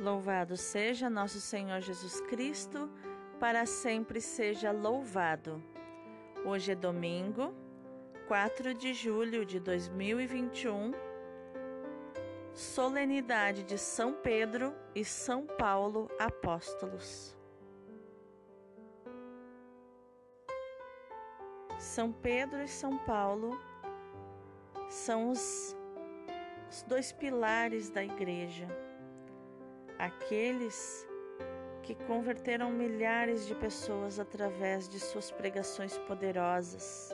Louvado seja nosso Senhor Jesus Cristo, para sempre seja louvado. Hoje é domingo, 4 de julho de 2021, solenidade de São Pedro e São Paulo apóstolos. São Pedro e São Paulo são os, os dois pilares da igreja aqueles que converteram milhares de pessoas através de suas pregações poderosas,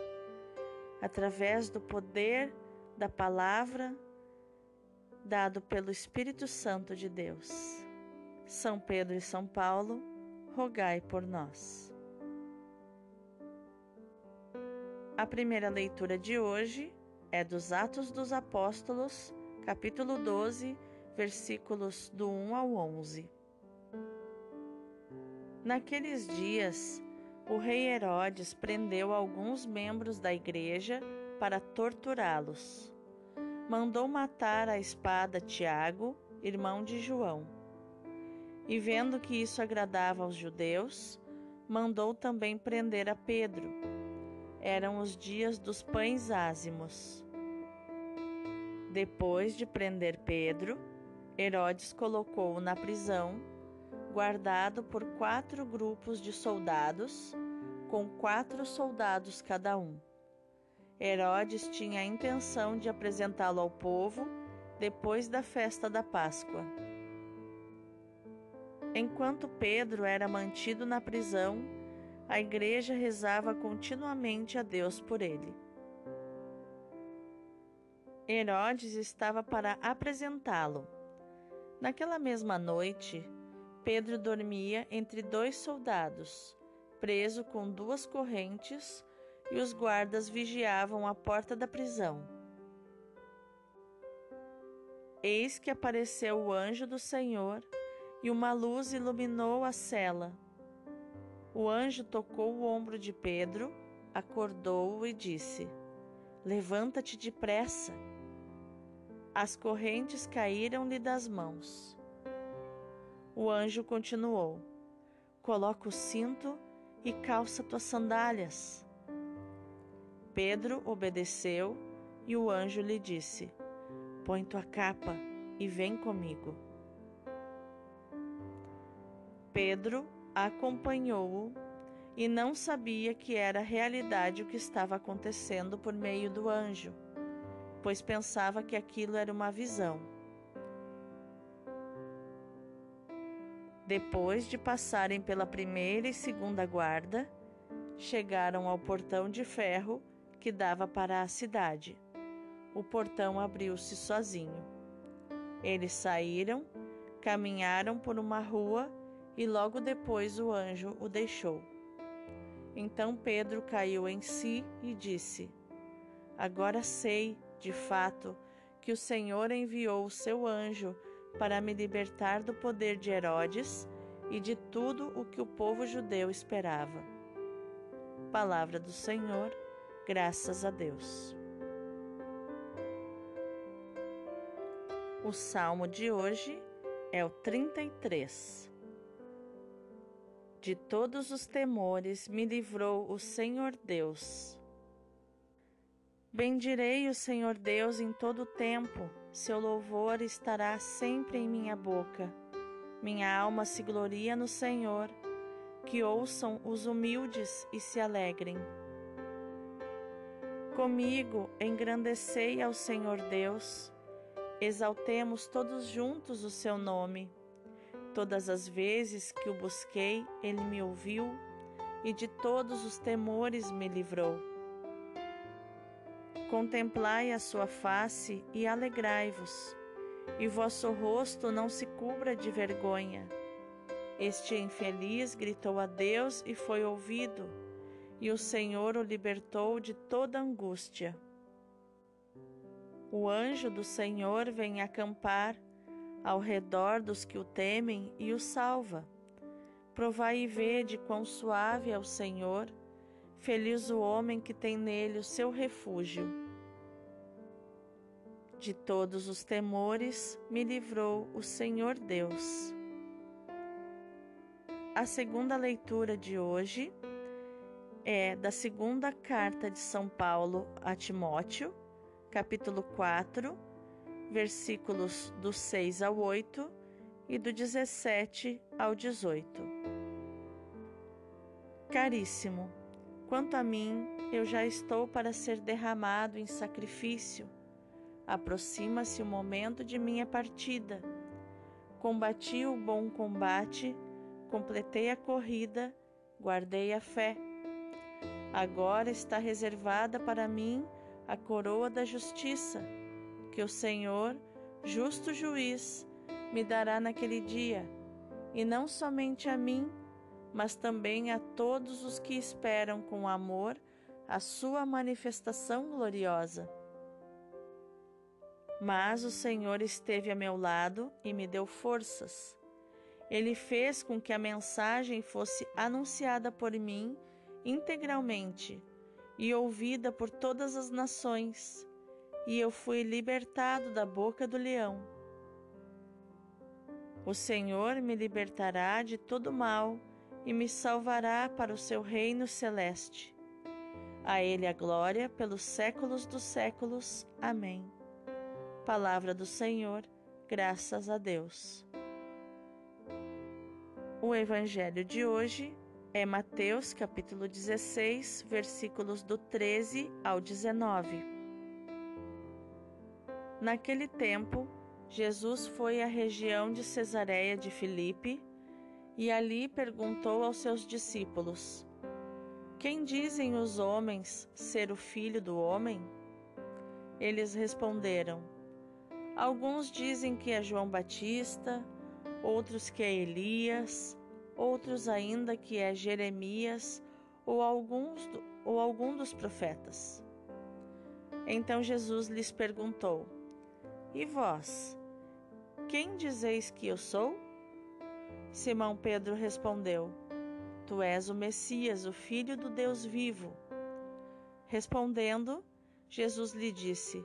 através do poder da palavra dado pelo Espírito Santo de Deus. São Pedro e São Paulo, rogai por nós. A primeira leitura de hoje é dos Atos dos Apóstolos, capítulo 12, versículos do 1 ao 11. Naqueles dias, o rei Herodes prendeu alguns membros da igreja para torturá-los. Mandou matar a espada Tiago, irmão de João. E vendo que isso agradava aos judeus, mandou também prender a Pedro. Eram os dias dos pães ázimos. Depois de prender Pedro, Herodes colocou-o na prisão, guardado por quatro grupos de soldados, com quatro soldados cada um. Herodes tinha a intenção de apresentá-lo ao povo depois da festa da Páscoa. Enquanto Pedro era mantido na prisão, a igreja rezava continuamente a Deus por ele. Herodes estava para apresentá-lo Naquela mesma noite, Pedro dormia entre dois soldados, preso com duas correntes, e os guardas vigiavam a porta da prisão. Eis que apareceu o anjo do Senhor e uma luz iluminou a cela. O anjo tocou o ombro de Pedro, acordou-o e disse: Levanta-te depressa. As correntes caíram-lhe das mãos. O anjo continuou: Coloca o cinto e calça tuas sandálias. Pedro obedeceu e o anjo lhe disse: Põe tua capa e vem comigo. Pedro acompanhou-o e não sabia que era realidade o que estava acontecendo por meio do anjo pois pensava que aquilo era uma visão. Depois de passarem pela primeira e segunda guarda, chegaram ao portão de ferro que dava para a cidade. O portão abriu-se sozinho. Eles saíram, caminharam por uma rua e logo depois o anjo o deixou. Então Pedro caiu em si e disse: Agora sei de fato, que o Senhor enviou o seu anjo para me libertar do poder de Herodes e de tudo o que o povo judeu esperava. Palavra do Senhor, graças a Deus. O salmo de hoje é o 33. De todos os temores me livrou o Senhor Deus. Bendirei o Senhor Deus em todo o tempo, seu louvor estará sempre em minha boca. Minha alma se gloria no Senhor, que ouçam os humildes e se alegrem. Comigo engrandecei ao Senhor Deus, exaltemos todos juntos o seu nome. Todas as vezes que o busquei, ele me ouviu e de todos os temores me livrou. Contemplai a sua face e alegrai-vos, e vosso rosto não se cubra de vergonha. Este infeliz gritou a Deus e foi ouvido, e o Senhor o libertou de toda angústia. O anjo do Senhor vem acampar ao redor dos que o temem e o salva. Provai e vede quão suave é o Senhor Feliz o homem que tem nele o seu refúgio. De todos os temores me livrou o Senhor Deus. A segunda leitura de hoje é da segunda carta de São Paulo a Timóteo, capítulo 4, versículos do 6 ao 8 e do 17 ao 18. Caríssimo, quanto a mim, eu já estou para ser derramado em sacrifício. Aproxima-se o momento de minha partida. Combati o bom combate, completei a corrida, guardei a fé. Agora está reservada para mim a coroa da justiça, que o Senhor, justo juiz, me dará naquele dia, e não somente a mim, mas também a todos os que esperam com amor a sua manifestação gloriosa. Mas o Senhor esteve a meu lado e me deu forças. Ele fez com que a mensagem fosse anunciada por mim integralmente e ouvida por todas as nações, e eu fui libertado da boca do leão. O Senhor me libertará de todo mal e me salvará para o seu reino celeste. A Ele a glória pelos séculos dos séculos. Amém. Palavra do Senhor, graças a Deus. O Evangelho de hoje é Mateus capítulo 16, versículos do 13 ao 19. Naquele tempo, Jesus foi à região de Cesareia de Filipe e ali perguntou aos seus discípulos: Quem dizem os homens ser o filho do homem? Eles responderam: Alguns dizem que é João Batista, outros que é Elias, outros ainda que é Jeremias ou, alguns, ou algum dos profetas. Então Jesus lhes perguntou: E vós, quem dizeis que eu sou? Simão Pedro respondeu: Tu és o Messias, o Filho do Deus vivo. Respondendo, Jesus lhe disse: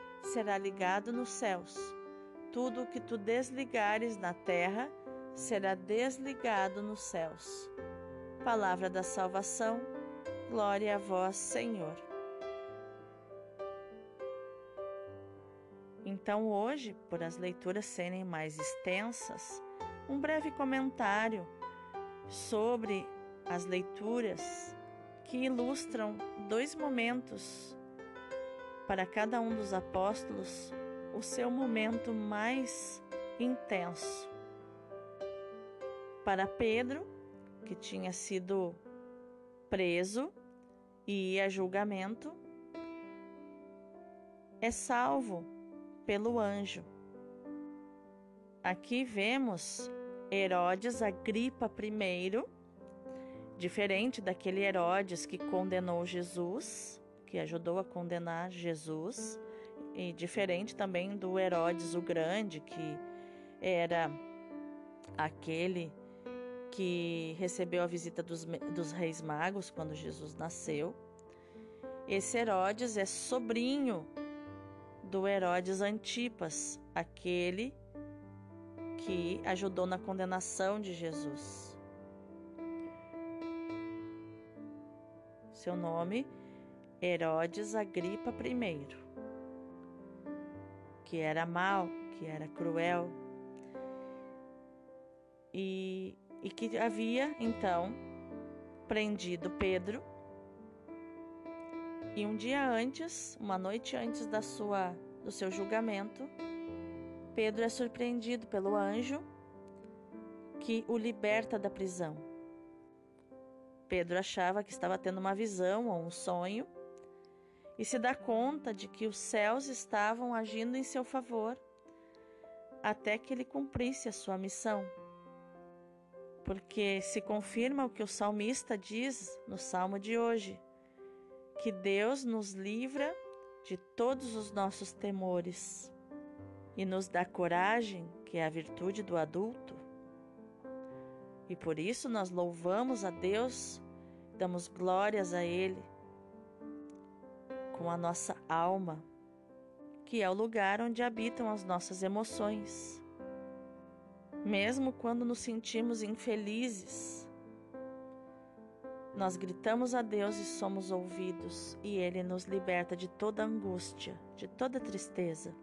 será ligado nos céus. Tudo que tu desligares na terra será desligado nos céus. Palavra da salvação. Glória a vós, Senhor. Então, hoje, por as leituras serem mais extensas, um breve comentário sobre as leituras que ilustram dois momentos para cada um dos apóstolos, o seu momento mais intenso. Para Pedro, que tinha sido preso e ia a julgamento, é salvo pelo anjo. Aqui vemos Herodes Agripa I, diferente daquele Herodes que condenou Jesus, que ajudou a condenar Jesus, e diferente também do Herodes o Grande, que era aquele que recebeu a visita dos, dos reis magos quando Jesus nasceu. Esse Herodes é sobrinho do Herodes Antipas, aquele que ajudou na condenação de Jesus. Seu nome, Herodes Agripa I, que era mau, que era cruel e, e que havia então prendido Pedro. E um dia antes, uma noite antes da sua, do seu julgamento, Pedro é surpreendido pelo anjo que o liberta da prisão. Pedro achava que estava tendo uma visão ou um sonho e se dá conta de que os céus estavam agindo em seu favor até que ele cumprisse a sua missão. Porque se confirma o que o salmista diz no salmo de hoje, que Deus nos livra de todos os nossos temores e nos dá coragem, que é a virtude do adulto. E por isso nós louvamos a Deus, damos glórias a Ele com a nossa alma que é o lugar onde habitam as nossas emoções. Mesmo quando nos sentimos infelizes, nós gritamos a Deus e somos ouvidos, e Ele nos liberta de toda angústia, de toda tristeza.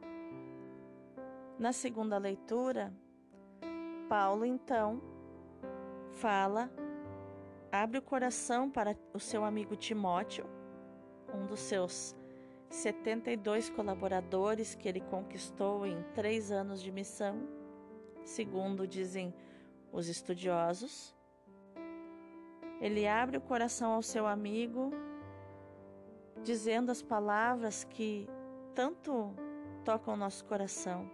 Na segunda leitura, Paulo então fala, abre o coração para o seu amigo Timóteo, um dos seus 72 colaboradores que ele conquistou em três anos de missão, segundo dizem os estudiosos. Ele abre o coração ao seu amigo, dizendo as palavras que tanto tocam nosso coração.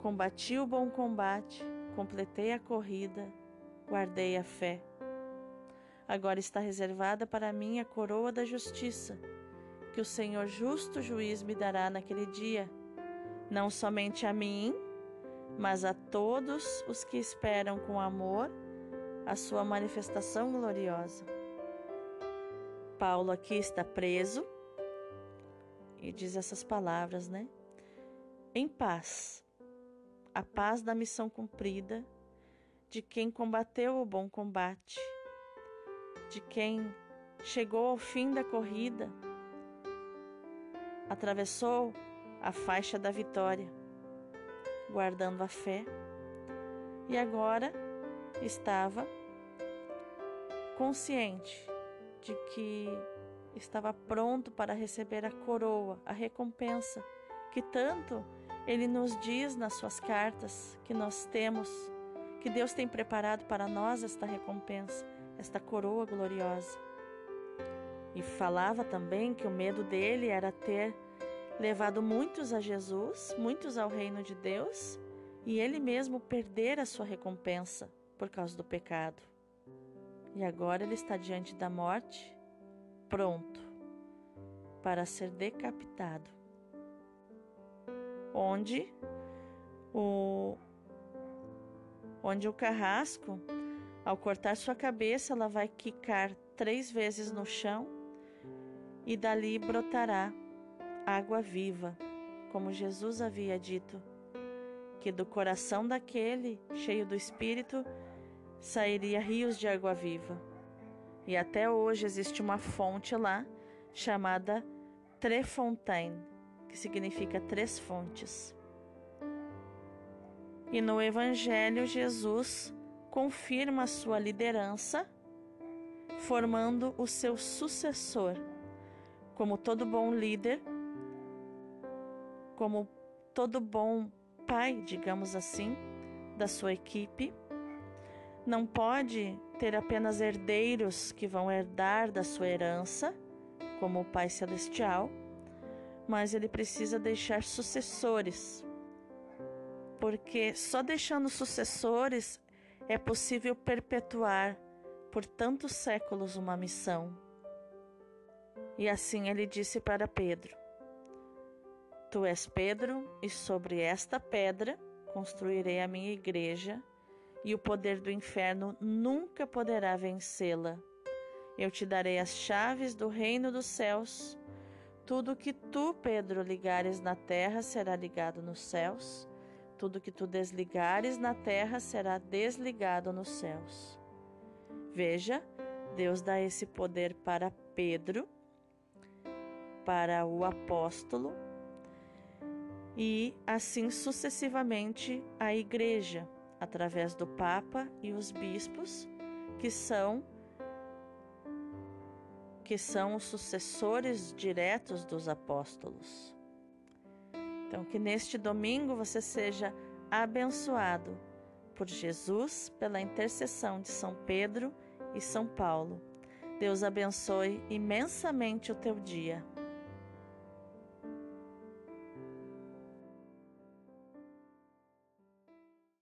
Combati o bom combate, completei a corrida, guardei a fé. Agora está reservada para mim a coroa da justiça que o Senhor justo juiz me dará naquele dia, não somente a mim, mas a todos os que esperam com amor a sua manifestação gloriosa. Paulo aqui está preso e diz essas palavras, né? Em paz, a paz da missão cumprida, de quem combateu o bom combate, de quem chegou ao fim da corrida atravessou a faixa da vitória, guardando a fé, e agora estava consciente de que estava pronto para receber a coroa, a recompensa que tanto ele nos diz nas suas cartas que nós temos, que Deus tem preparado para nós esta recompensa, esta coroa gloriosa. E falava também que o medo dele era ter levado muitos a Jesus, muitos ao reino de Deus, e ele mesmo perder a sua recompensa por causa do pecado. E agora ele está diante da morte, pronto para ser decapitado. Onde o onde o carrasco, ao cortar sua cabeça, ela vai quicar três vezes no chão e dali brotará água viva, como Jesus havia dito, que do coração daquele, cheio do Espírito, sairia rios de água viva. E até hoje existe uma fonte lá chamada Trefontaine, que significa três fontes. E no Evangelho, Jesus confirma sua liderança, formando o seu sucessor como todo bom líder, como todo bom pai, digamos assim, da sua equipe, não pode ter apenas herdeiros que vão herdar da sua herança, como o Pai Celestial, mas ele precisa deixar sucessores. Porque só deixando sucessores é possível perpetuar por tantos séculos uma missão. E assim ele disse para Pedro: Tu és Pedro, e sobre esta pedra construirei a minha igreja, e o poder do inferno nunca poderá vencê-la. Eu te darei as chaves do reino dos céus. Tudo que tu, Pedro, ligares na terra será ligado nos céus. Tudo que tu desligares na terra será desligado nos céus. Veja, Deus dá esse poder para Pedro para o apóstolo e assim sucessivamente a igreja, através do papa e os bispos, que são que são os sucessores diretos dos apóstolos. Então que neste domingo você seja abençoado por Jesus pela intercessão de São Pedro e São Paulo. Deus abençoe imensamente o teu dia.